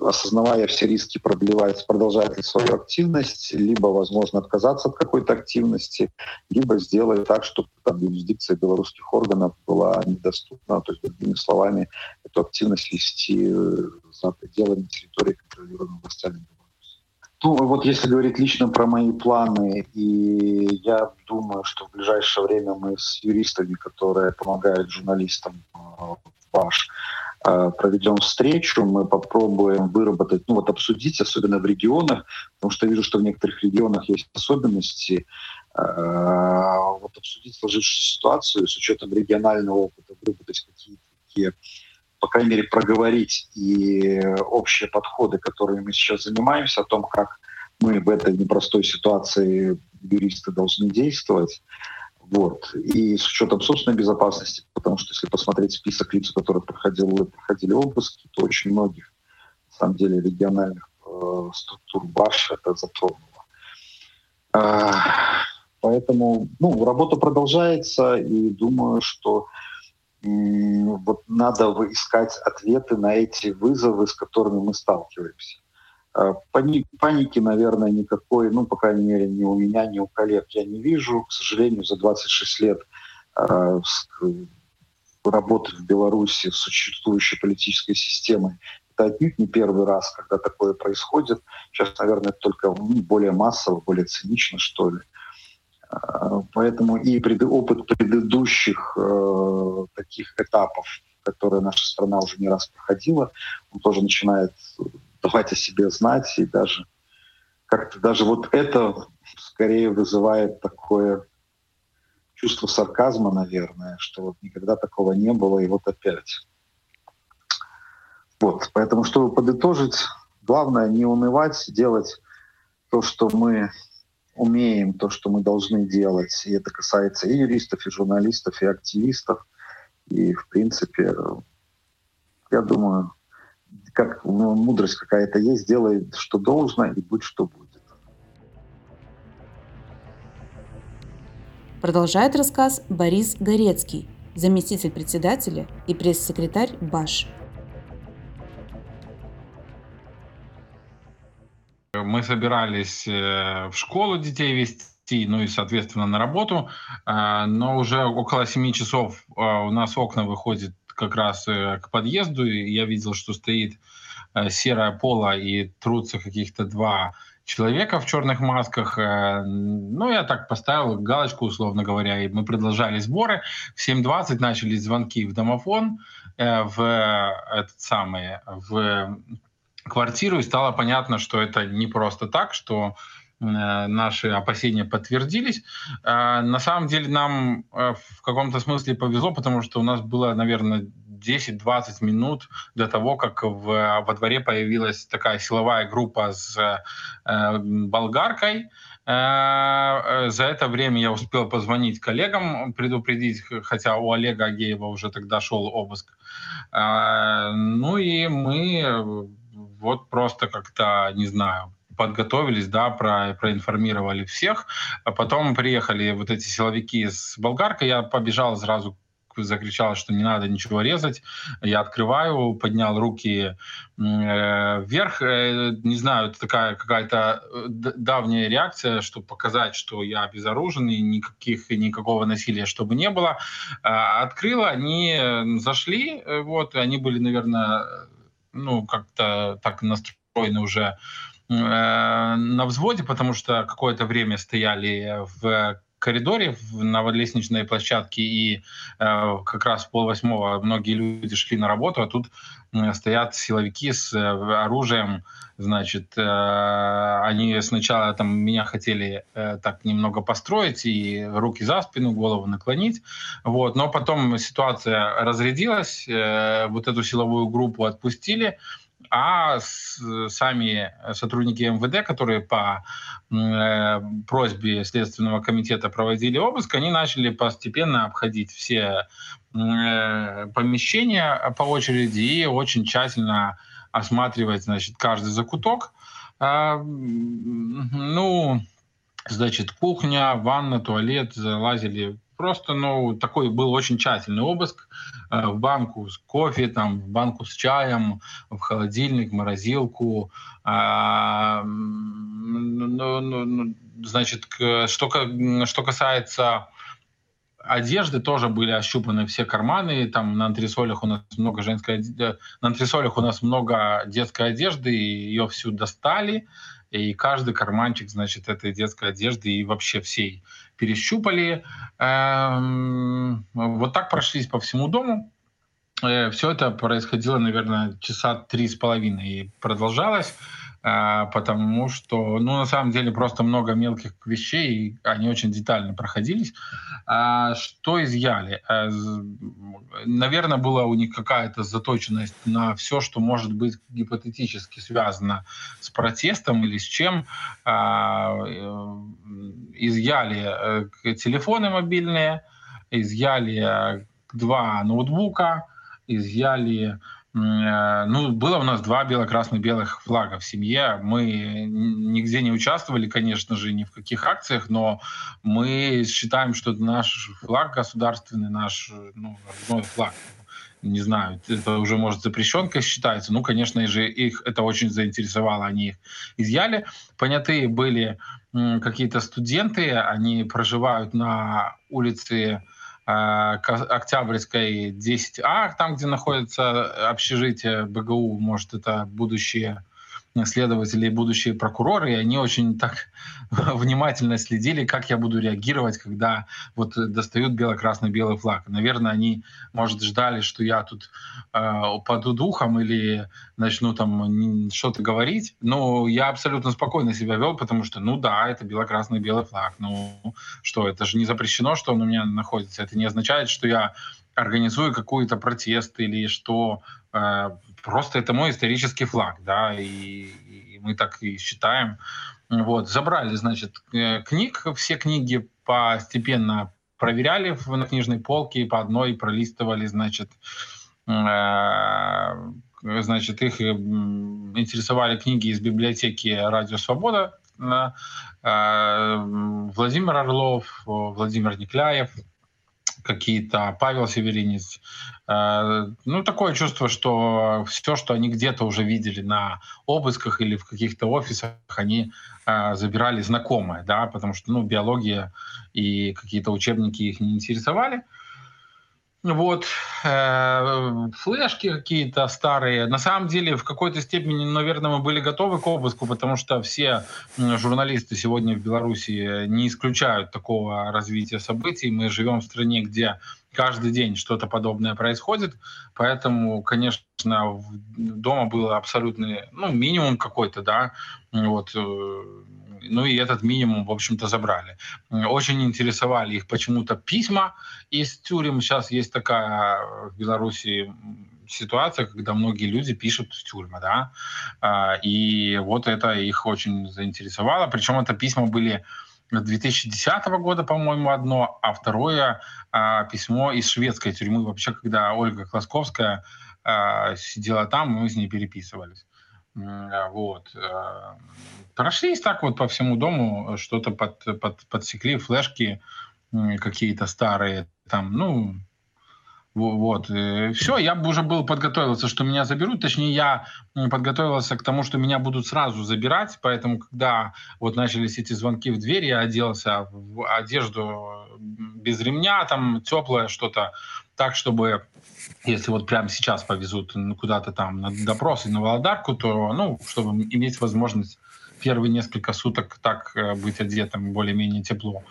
осознавая все риски, продлевать, продолжать свою активность, либо, возможно, отказаться от какой-то активности, либо сделать так, чтобы там, юрисдикция белорусских органов была недоступна, то есть, другими словами, эту активность вести э, за пределами территории, контролируемой властями Беларуси. Ну, вот если говорить лично про мои планы, и я думаю, что в ближайшее время мы с юристами, которые помогают журналистам э, в ВАШ, проведем встречу, мы попробуем выработать, ну вот обсудить, особенно в регионах, потому что вижу, что в некоторых регионах есть особенности, э, вот обсудить сложившуюся ситуацию с учетом регионального опыта, выработать какие-то по крайней мере, проговорить и общие подходы, которыми мы сейчас занимаемся, о том, как мы в этой непростой ситуации юристы должны действовать. Вот. И с учетом собственной безопасности, потому что если посмотреть список лиц, которые проходили, проходили обыски, то очень многих, на самом деле, региональных э, структур БАШ это затронуло. Э, поэтому ну, работа продолжается, и думаю, что э, вот надо искать ответы на эти вызовы, с которыми мы сталкиваемся. Э, паники, наверное, никакой, ну, по крайней мере, ни у меня, ни у коллег я не вижу. К сожалению, за 26 лет э, работы в Беларуси с существующей политической системой это отнюдь не первый раз, когда такое происходит. Сейчас, наверное, только ну, более массово, более цинично, что ли. Э, поэтому и пред, опыт предыдущих э, таких этапов, которые наша страна уже не раз проходила, он тоже начинает давать о себе знать, и даже как-то даже вот это скорее вызывает такое чувство сарказма, наверное, что вот никогда такого не было, и вот опять. Вот, поэтому, чтобы подытожить, главное не унывать, делать то, что мы умеем, то, что мы должны делать. И это касается и юристов, и журналистов, и активистов. И, в принципе, я думаю, как ну, мудрость какая-то есть, делай, что должно, и будь, что будет. Продолжает рассказ Борис Горецкий, заместитель председателя и пресс-секретарь БАШ. Мы собирались э, в школу детей вести, ну и, соответственно, на работу, э, но уже около 7 часов э, у нас окна выходят как раз э, к подъезду, и я видел, что стоит э, серая пола и трутся каких-то два человека в черных масках. Э, ну, я так поставил галочку, условно говоря, и мы продолжали сборы. В 7.20 начались звонки в домофон, в этот самый, в квартиру, и стало понятно, что это не просто так, что наши опасения подтвердились. На самом деле нам в каком-то смысле повезло, потому что у нас было, наверное, 10-20 минут до того, как в, во дворе появилась такая силовая группа с э, болгаркой. Э, э, за это время я успел позвонить коллегам, предупредить, хотя у Олега Агеева уже тогда шел обыск. Э, ну и мы вот просто как-то, не знаю, подготовились, да, про, проинформировали всех. А потом приехали вот эти силовики с болгаркой, я побежал сразу закричала, что не надо ничего резать. Я открываю, поднял руки э, вверх. Э, не знаю, это такая какая-то э, давняя реакция, чтобы показать, что я безоружен и никаких, никакого насилия, чтобы не было. Э, открыла, они зашли, э, вот, они были, наверное, ну, как-то так настроены уже на взводе, потому что какое-то время стояли в коридоре на лестничной площадке, и э, как раз в полвосьмого многие люди шли на работу, а тут э, стоят силовики с э, оружием, значит, э, они сначала там меня хотели э, так немного построить и руки за спину, голову наклонить, вот, но потом ситуация разрядилась, э, вот эту силовую группу отпустили, а сами сотрудники МВД, которые по э, просьбе Следственного комитета проводили обыск, они начали постепенно обходить все э, помещения по очереди и очень тщательно осматривать значит, каждый закуток. А, ну, значит, кухня, ванна, туалет, залазили просто, ну, такой был очень тщательный обыск э, в банку с кофе, там, в банку с чаем, в холодильник, морозилку. Э, ну, ну, значит, что, что касается одежды тоже были ощупаны все карманы. Там на антресолях у нас много женской э, на антресолях у нас много детской одежды, и ее всю достали. И каждый карманчик, значит, этой детской одежды и вообще всей перещупали. Эм, вот так прошлись по всему дому. Э, Все это происходило, наверное, часа три с половиной и продолжалось. А, потому что, ну, на самом деле, просто много мелких вещей, и они очень детально проходились. А, что изъяли? А, наверное, была у них какая-то заточенность на все, что может быть гипотетически связано с протестом или с чем. Э, изъяли э, телефоны мобильные, изъяли два ноутбука, изъяли Э, ну, было у нас два бело-красно-белых флага в семье. Мы нигде не участвовали, конечно же, ни в каких акциях, но мы считаем, что это наш флаг государственный, наш ну, флаг. Не знаю, это уже, может, запрещенкой считается. Ну, конечно же, их это очень заинтересовало, они их изъяли. Понятые были какие-то студенты, они проживают на улице Э, Октябрьской 10А, там, где находится общежитие БГУ, может, это будущее следователи и будущие прокуроры, и они очень так [LAUGHS] внимательно следили, как я буду реагировать, когда вот достают бело-красно-белый флаг. Наверное, они, может, ждали, что я тут э, упаду духом или начну там что-то говорить. Но я абсолютно спокойно себя вел, потому что, ну да, это бело-красно-белый флаг. Ну что, это же не запрещено, что он у меня находится. Это не означает, что я организую какой-то протест или что э, просто это мой исторический флаг, да, и, и мы так и считаем. Вот, забрали, значит, э, книг, все книги постепенно проверяли на книжной полке, по одной пролистывали, значит, э, значит, их интересовали книги из библиотеки «Радио Свобода», Владимир Орлов, Владимир Никляев, какие-то, Павел Северинец. Э, ну, такое чувство, что все, что они где-то уже видели на обысках или в каких-то офисах, они э, забирали знакомые, да, потому что, ну, биология и какие-то учебники их не интересовали. Вот, э, флешки какие-то старые. На самом деле, в какой-то степени, наверное, мы были готовы к обыску, потому что все журналисты сегодня в Беларуси не исключают такого развития событий. Мы живем в стране, где каждый день что-то подобное происходит, поэтому, конечно, дома было абсолютный, ну, минимум какой-то, да, вот, э, ну и этот минимум, в общем-то, забрали. Очень интересовали их почему-то письма из тюрем. Сейчас есть такая в Беларуси ситуация, когда многие люди пишут в тюрьмы, да, а, и вот это их очень заинтересовало. Причем это письма были 2010 года, по-моему, одно, а второе а, письмо из шведской тюрьмы, вообще, когда Ольга Класковская а, сидела там, мы с ней переписывались. А, вот. А, прошлись так вот по всему дому, что-то под, под, подсекли, флешки какие-то старые, там, ну, вот. Все, я бы уже был подготовился, что меня заберут. Точнее, я подготовился к тому, что меня будут сразу забирать. Поэтому, когда вот начались эти звонки в дверь, я оделся в одежду без ремня, там теплое что-то, так, чтобы если вот прямо сейчас повезут куда-то там на допросы на Володарку, то, ну, чтобы иметь возможность первые несколько суток так э, быть одетым более-менее тепло.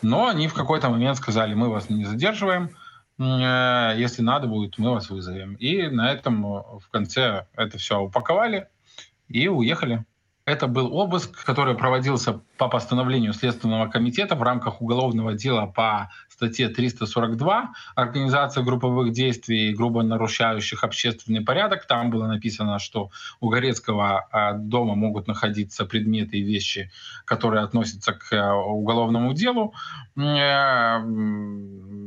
Но они в какой-то момент сказали, мы вас не задерживаем, Э, если надо будет, мы вас вызовем. И на этом э, в конце это все упаковали и уехали. Это был обыск, который проводился по постановлению Следственного комитета в рамках уголовного дела по статье 342 «Организация групповых действий, грубо нарушающих общественный порядок». Там было написано, что у Горецкого а, дома могут находиться предметы и вещи, которые относятся к э, уголовному делу. Э,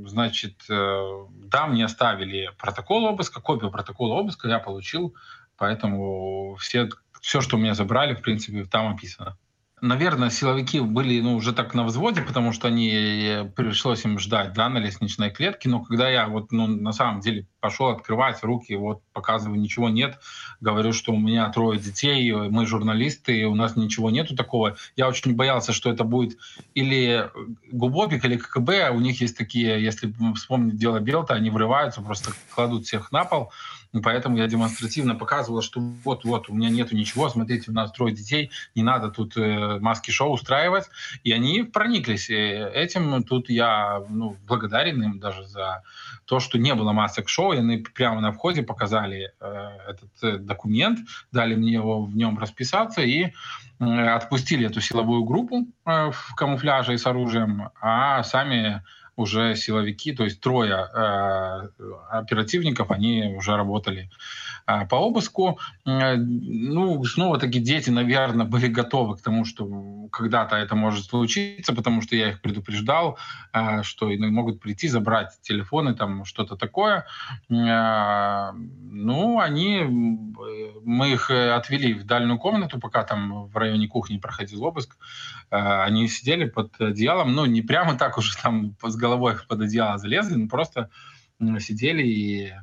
значит, э, да, мне оставили протокол обыска, копию протокола обыска я получил, поэтому все все, что у меня забрали, в принципе, там описано. Наверное, силовики были ну, уже так на взводе, потому что они э, пришлось им ждать да, на лестничной клетке. Но когда я вот, ну, на самом деле пошел открывать руки, вот показываю, ничего нет, говорю, что у меня трое детей, мы журналисты, и у нас ничего нету такого. Я очень боялся, что это будет или Губопик, или ККБ. У них есть такие, если вспомнить дело Белта, они врываются, просто кладут всех на пол. Поэтому я демонстративно показывал, что вот-вот, у меня нету ничего, смотрите, у нас трое детей, не надо тут э, маски-шоу устраивать. И они прониклись этим. Тут я ну, благодарен им даже за то, что не было масок-шоу. И они прямо на входе показали э, этот э, документ, дали мне его в нем расписаться и э, отпустили эту силовую группу э, в камуфляже и с оружием, а сами уже силовики, то есть трое э, оперативников, они уже работали э, по обыску. Э, ну, снова-таки дети, наверное, были готовы к тому, что когда-то это может случиться, потому что я их предупреждал, э, что могут прийти, забрать телефоны, там что-то такое. Э, ну, они, мы их отвели в дальнюю комнату, пока там в районе кухни проходил обыск. Э, они сидели под одеялом, ну, не прямо так уже там с головой под одеяло залезли, но просто сидели и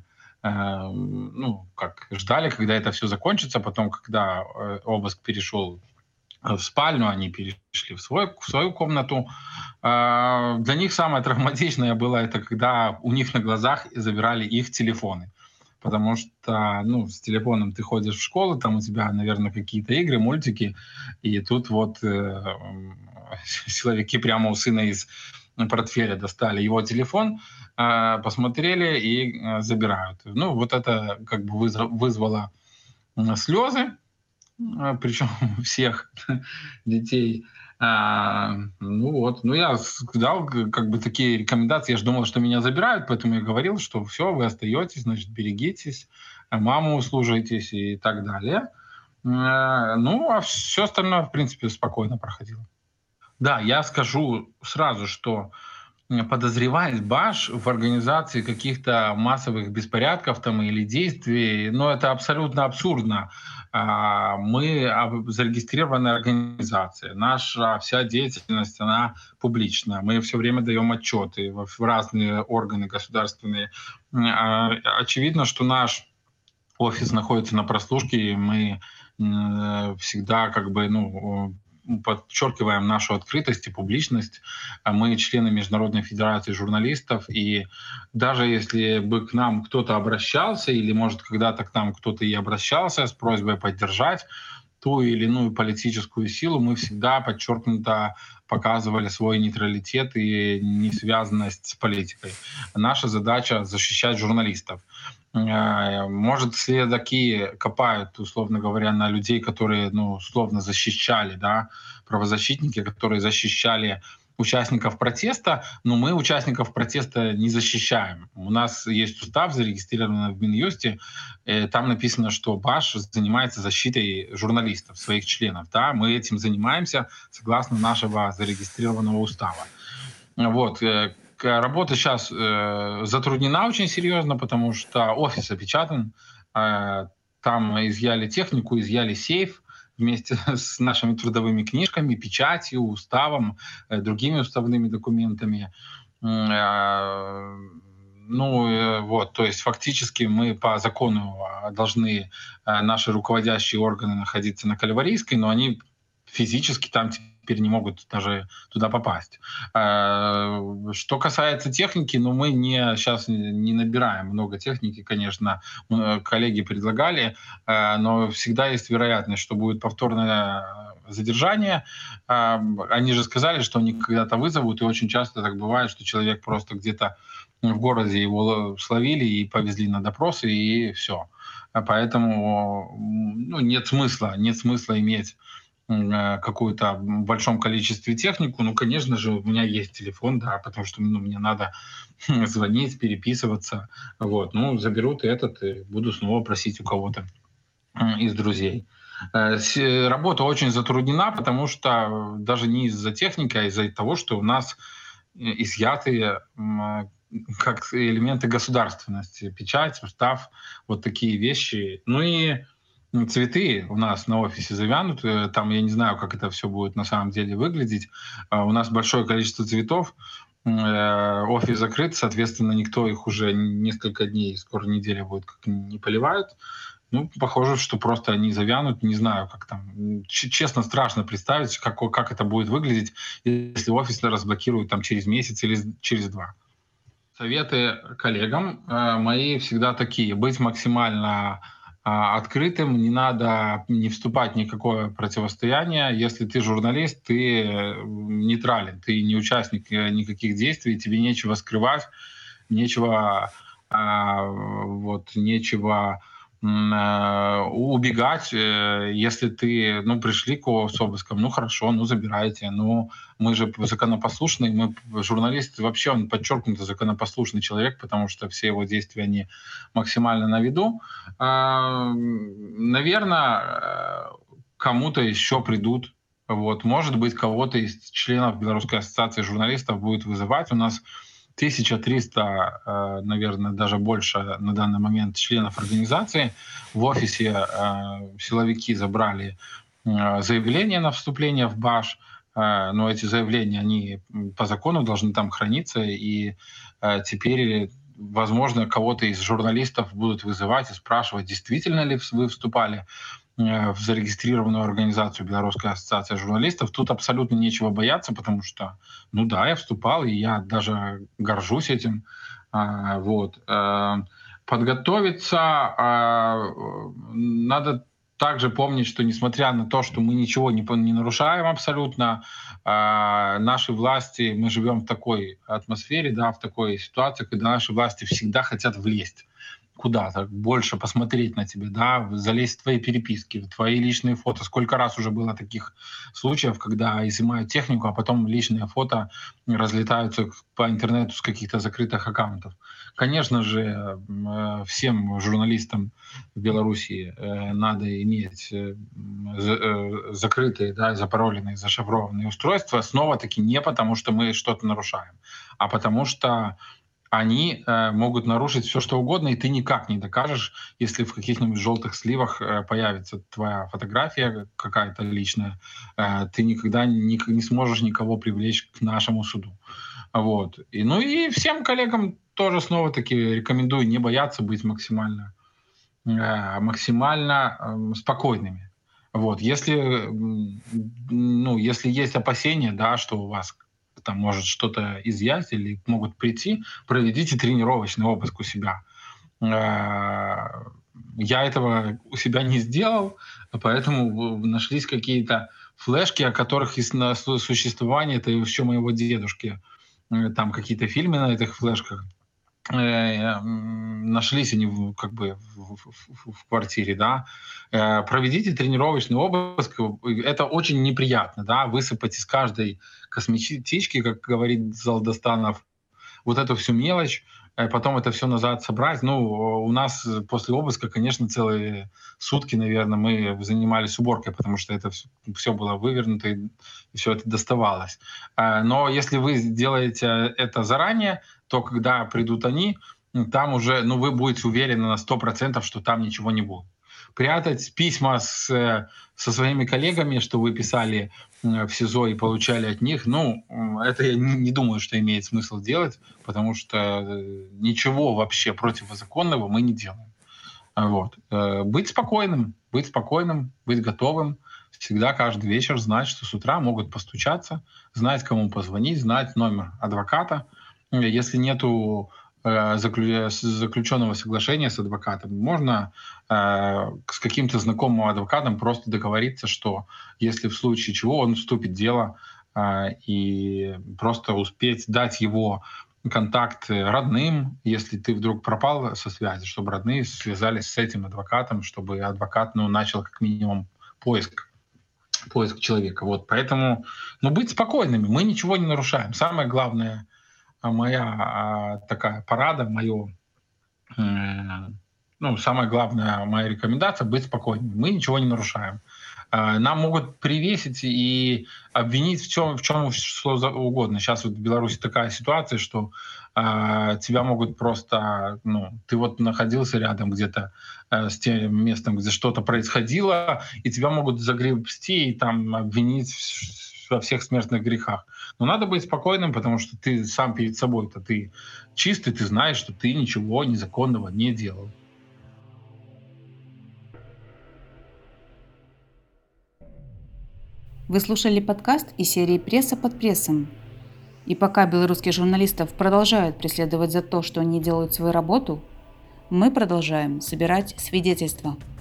э, ну, как ждали, когда это все закончится. Потом, когда э, обыск перешел в спальню, они перешли в, свой, в свою комнату. Для них самое травматичное было это, когда у них на глазах забирали их телефоны потому что, ну, с телефоном ты ходишь в школу, там у тебя, наверное, какие-то игры, мультики, и тут вот э, силовики [LAUGHS] прямо у сына из портфеля достали его телефон, э, посмотрели и э, забирают. Ну, вот это как бы вызвало слезы, э, причем [LAUGHS] всех детей. А, ну вот, ну я дал как бы такие рекомендации, я же думал, что меня забирают, поэтому я говорил, что все, вы остаетесь, значит, берегитесь, маму служитесь и так далее. Ну, а все остальное, в принципе, спокойно проходило. Да, я скажу сразу, что подозревает Баш в организации каких-то массовых беспорядков там или действий, но это абсолютно абсурдно. А, мы зарегистрированная организация. Наша вся деятельность, она публичная. Мы все время даем отчеты в разные органы государственные. А, очевидно, что наш офис находится на прослушке, и мы всегда как бы, ну, подчеркиваем нашу открытость и публичность. Мы члены Международной Федерации журналистов, и даже если бы к нам кто-то обращался, или, может, когда-то к нам кто-то и обращался с просьбой поддержать, ту или иную политическую силу, мы всегда подчеркнуто показывали свой нейтралитет и несвязанность с политикой. Наша задача защищать журналистов. Э, может, следаки копают, условно говоря, на людей, которые, ну, условно защищали, да, правозащитники, которые защищали участников протеста, но мы участников протеста не защищаем. У нас есть устав, зарегистрированный в Минюсте, э, там написано, что БАШ занимается защитой журналистов, своих членов. Да? Мы этим занимаемся согласно нашего зарегистрированного устава. Вот. Э, работа сейчас э, затруднена очень серьезно, потому что офис опечатан, там изъяли технику, изъяли сейф, вместе [LAUGHS] с нашими трудовыми книжками, печатью, уставом, э, другими уставными документами. А, ну э, вот, то есть фактически мы по закону а, должны э, наши руководящие органы находиться на Кальварийской, но они физически там теперь не могут даже туда попасть. А, что касается техники, ну мы не, сейчас не набираем много техники, конечно, коллеги предлагали, а, но всегда есть вероятность, что будет повторное задержание. А, они же сказали, что они когда-то вызовут, и очень часто так бывает, что человек просто где-то в городе его словили и повезли на допросы, и все. Поэтому ну, нет смысла, нет смысла иметь Э, какую-то в большом количестве технику, ну, конечно же, у меня есть телефон, да, потому что ну, мне надо [LAUGHS] звонить, переписываться, вот, ну, заберут этот и буду снова просить у кого-то из друзей. Э, работа очень затруднена, потому что даже не из-за техники, а из-за того, что у нас изъяты как элементы государственности, печать, устав, вот такие вещи. Ну и цветы у нас на офисе завянут. Э, там я не знаю, как это все будет на самом деле выглядеть. А, у нас большое количество цветов. Э, офис закрыт, соответственно, никто их уже несколько дней, скоро неделя будет, как не поливают. Ну, похоже, что просто они завянут, не знаю, как там. Честно, страшно представить, как, как это будет выглядеть, если офис разблокируют там через месяц или через два. Советы коллегам э, мои всегда такие. Быть максимально открытым, не надо не вступать в никакое противостояние. Если ты журналист, ты нейтрален, ты не участник э, никаких действий, тебе нечего скрывать, нечего, а, вот, нечего Э, убегать, э, если ты, ну, пришли к с обыском, ну, хорошо, ну, забирайте, ну, мы же законопослушные, мы, журналист вообще, он подчеркнуто законопослушный человек, потому что все его действия, они максимально на виду. А, наверное, э, кому-то еще придут, вот, может быть, кого-то из членов Белорусской ассоциации журналистов будет вызывать. У нас 1300, э, наверное, даже больше на данный момент членов организации. В офисе э, силовики забрали э, заявление на вступление в БАШ, но эти заявления, они по закону должны там храниться, и теперь возможно, кого-то из журналистов будут вызывать и спрашивать, действительно ли вы вступали в зарегистрированную организацию Белорусская ассоциация журналистов. Тут абсолютно нечего бояться, потому что, ну да, я вступал, и я даже горжусь этим. А, вот. Э, подготовиться а, надо также помнить, что несмотря на то, что мы ничего не, не нарушаем абсолютно, э, наши власти, мы живем в такой атмосфере, да, в такой ситуации, когда наши власти всегда хотят влезть куда-то, больше посмотреть на тебя, да, залезть в твои переписки, в твои личные фото. Сколько раз уже было таких случаев, когда изымают технику, а потом личные фото разлетаются по интернету с каких-то закрытых аккаунтов. Конечно же, э, всем журналистам в Беларуси э, надо иметь э, закрытые, да, запароленные, зашифрованные устройства, снова-таки не потому, что мы что-то нарушаем, а потому что они э, могут нарушить все, что угодно, и ты никак не докажешь, если в каких-нибудь желтых сливах э, появится твоя фотография какая-то личная, э, ты никогда не, не сможешь никого привлечь к нашему суду. Вот. И, ну и всем коллегам тоже снова-таки рекомендую не бояться быть максимально, э, максимально э, спокойными. Вот, если, ну, если есть опасения, да, что у вас там может что-то изъять или могут прийти, проведите тренировочный обыск у себя. Э, я этого у себя не сделал, поэтому нашлись какие-то флешки, о которых из существования это еще моего дедушки. Э, там какие-то фильмы на этих флешках. Э, нашлись они как бы в, квартире, да, э, проведите тренировочный обыск, это очень неприятно, да, высыпать из каждой косметички, как говорит Залдостанов, вот эту всю мелочь, Э, потом это все назад собрать. Ну, у нас после обыска, конечно, целые сутки, наверное, мы занимались уборкой, потому что это все, все было вывернуто и все это доставалось. Но если вы делаете это заранее, то когда придут они, там уже, ну, вы будете уверены на 100%, что там ничего не будет прятать письма с, со своими коллегами, что вы писали в СИЗО и получали от них, ну, это я не, не думаю, что имеет смысл делать, потому что э, ничего вообще противозаконного мы не делаем. Вот. Э, быть спокойным, быть спокойным, быть готовым, всегда каждый вечер знать, что с утра могут постучаться, знать, кому позвонить, знать номер адвоката. Если нету Э, заключенного соглашения с адвокатом. Можно э, с каким-то знакомым адвокатом просто договориться, что если в случае чего он вступит в дело э, и просто успеть дать его контакт родным, если ты вдруг пропал со связи, чтобы родные связались с этим адвокатом, чтобы адвокат ну, начал как минимум поиск поиск человека. Вот, поэтому, ну, быть спокойными, мы ничего не нарушаем. Самое главное моя а, такая парада, мое, ну, самая главная моя рекомендация — быть спокойным. Мы ничего не нарушаем. А, нам могут привесить и обвинить в чем, в чем что угодно. Сейчас вот в Беларуси такая ситуация, что э, тебя могут просто, ну, ты вот находился рядом где-то э, с тем местом, где что-то происходило, и тебя могут загребсти и там обвинить во всех смертных грехах. Но надо быть спокойным, потому что ты сам перед собой-то ты чистый, ты знаешь, что ты ничего незаконного не делал. Вы слушали подкаст из серии «Пресса под прессом». И пока белорусских журналистов продолжают преследовать за то, что они делают свою работу, мы продолжаем собирать свидетельства –